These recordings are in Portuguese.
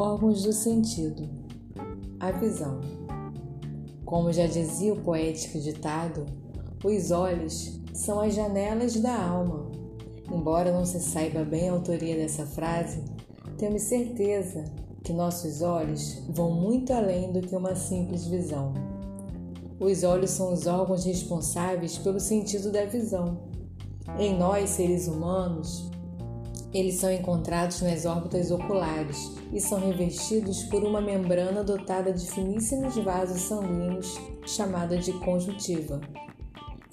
Órgãos do sentido. A visão. Como já dizia o poético ditado, os olhos são as janelas da alma. Embora não se saiba bem a autoria dessa frase, temos certeza que nossos olhos vão muito além do que uma simples visão. Os olhos são os órgãos responsáveis pelo sentido da visão. Em nós, seres humanos, eles são encontrados nas órbitas oculares e são revestidos por uma membrana dotada de finíssimos vasos sanguíneos chamada de conjuntiva.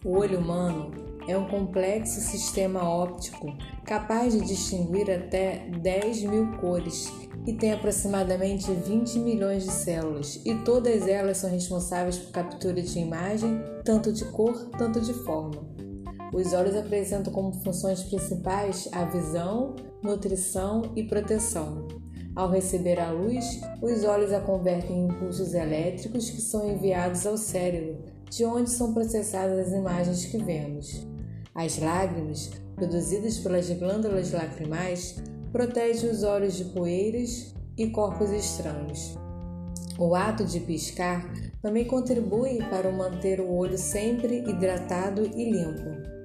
O olho humano é um complexo sistema óptico capaz de distinguir até 10 mil cores e tem aproximadamente 20 milhões de células, e todas elas são responsáveis por captura de imagem, tanto de cor, tanto de forma. Os olhos apresentam como funções principais a visão, nutrição e proteção. Ao receber a luz, os olhos a convertem em impulsos elétricos que são enviados ao cérebro, de onde são processadas as imagens que vemos. As lágrimas, produzidas pelas glândulas lacrimais, protegem os olhos de poeiras e corpos estranhos. O ato de piscar também contribui para manter o olho sempre hidratado e limpo.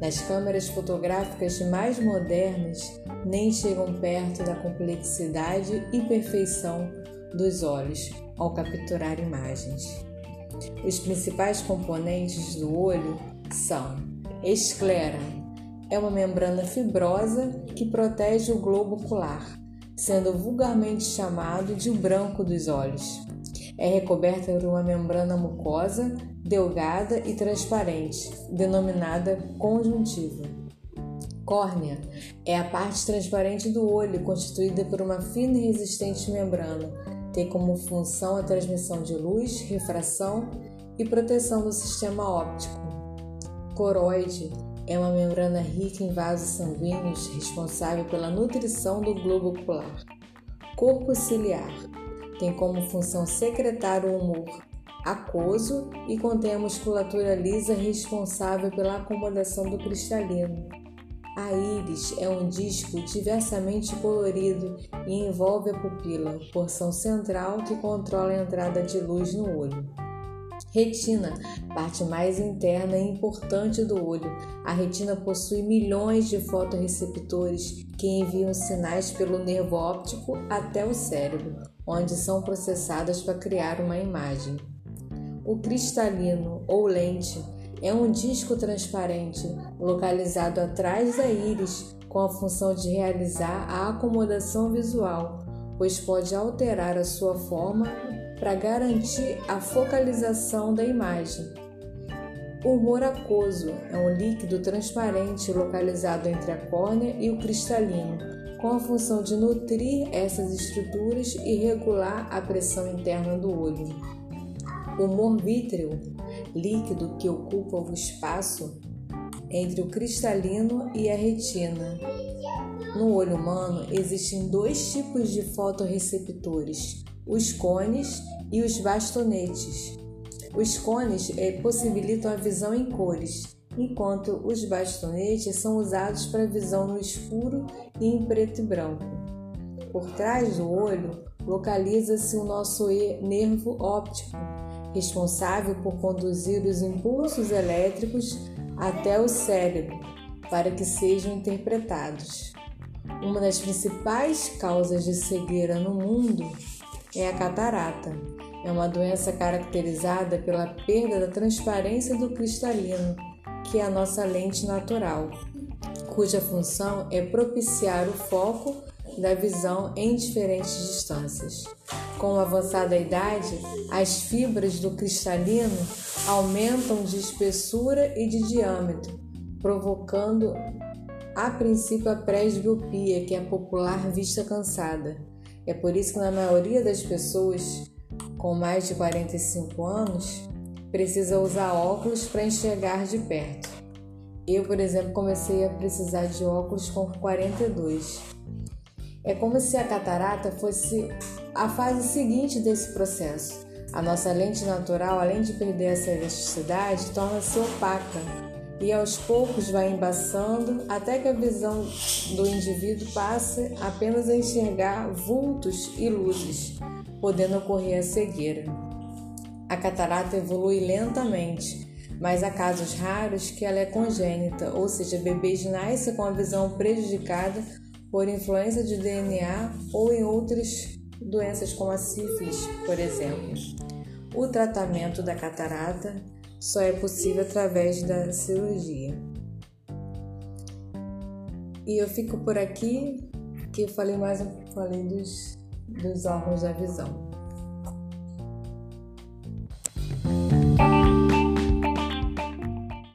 Nas câmeras fotográficas mais modernas, nem chegam perto da complexidade e perfeição dos olhos ao capturar imagens. Os principais componentes do olho são esclera, é uma membrana fibrosa que protege o globo ocular, sendo vulgarmente chamado de branco dos olhos. É recoberta por uma membrana mucosa delgada e transparente, denominada conjuntiva. Córnea é a parte transparente do olho, constituída por uma fina e resistente membrana. Tem como função a transmissão de luz, refração e proteção do sistema óptico. Coroide é uma membrana rica em vasos sanguíneos responsável pela nutrição do globo ocular. Corpo ciliar tem como função secretar o humor, aquoso e contém a musculatura lisa responsável pela acomodação do cristalino. A íris é um disco diversamente colorido e envolve a pupila, porção central que controla a entrada de luz no olho. Retina, parte mais interna e importante do olho. A retina possui milhões de fotorreceptores que enviam sinais pelo nervo óptico até o cérebro, onde são processadas para criar uma imagem. O cristalino ou lente é um disco transparente localizado atrás da íris com a função de realizar a acomodação visual, pois pode alterar a sua forma para garantir a focalização da imagem. O humor aquoso é um líquido transparente localizado entre a córnea e o cristalino, com a função de nutrir essas estruturas e regular a pressão interna do olho. O humor vítreo, líquido que ocupa o espaço entre o cristalino e a retina. No olho humano existem dois tipos de fotorreceptores, os cones e os bastonetes. Os cones eh, possibilitam a visão em cores, enquanto os bastonetes são usados para visão no escuro e em preto e branco. Por trás do olho localiza-se o nosso nervo óptico, responsável por conduzir os impulsos elétricos até o cérebro para que sejam interpretados. Uma das principais causas de cegueira no mundo é a catarata. É uma doença caracterizada pela perda da transparência do cristalino, que é a nossa lente natural, cuja função é propiciar o foco da visão em diferentes distâncias. Com a avançada idade, as fibras do cristalino aumentam de espessura e de diâmetro, provocando a princípio a presbiopia, que é a popular vista cansada. É por isso que na maioria das pessoas com mais de 45 anos precisa usar óculos para enxergar de perto. Eu, por exemplo, comecei a precisar de óculos com 42 é como se a catarata fosse a fase seguinte desse processo. A nossa lente natural, além de perder essa elasticidade, torna-se opaca e aos poucos vai embaçando até que a visão do indivíduo passe apenas a enxergar vultos e luzes, podendo ocorrer a cegueira. A catarata evolui lentamente, mas há casos raros que ela é congênita, ou seja, bebês nascem com a visão prejudicada por influência de DNA ou em outras doenças como a sífilis, por exemplo. O tratamento da catarata só é possível através da cirurgia. E eu fico por aqui, que eu falei mais falei dos, dos órgãos da visão.